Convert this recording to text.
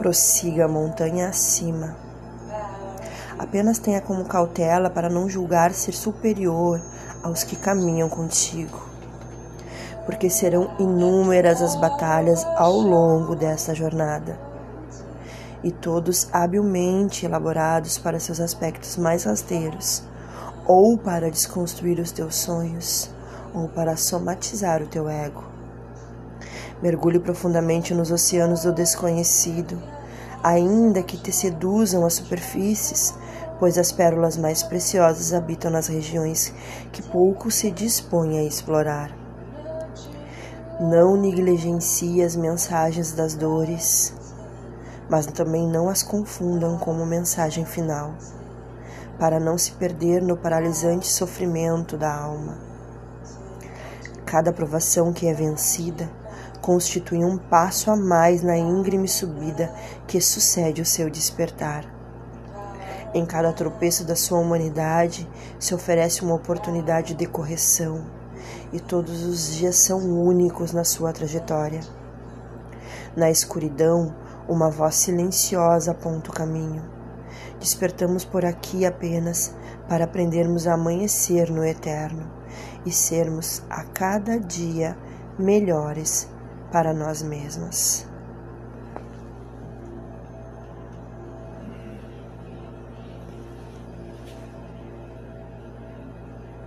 prossiga a montanha acima. Apenas tenha como cautela para não julgar ser superior aos que caminham contigo, porque serão inúmeras as batalhas ao longo dessa jornada, e todos habilmente elaborados para seus aspectos mais rasteiros, ou para desconstruir os teus sonhos, ou para somatizar o teu ego. Mergulhe profundamente nos oceanos do desconhecido, ainda que te seduzam as superfícies, pois as pérolas mais preciosas habitam nas regiões que pouco se dispõe a explorar. Não negligencie as mensagens das dores, mas também não as confundam como mensagem final, para não se perder no paralisante sofrimento da alma. Cada provação que é vencida constitui um passo a mais na íngreme subida que sucede o seu despertar. Em cada tropeço da sua humanidade se oferece uma oportunidade de correção, e todos os dias são únicos na sua trajetória. Na escuridão, uma voz silenciosa aponta o caminho. Despertamos por aqui apenas para aprendermos a amanhecer no eterno e sermos a cada dia melhores para nós mesmas.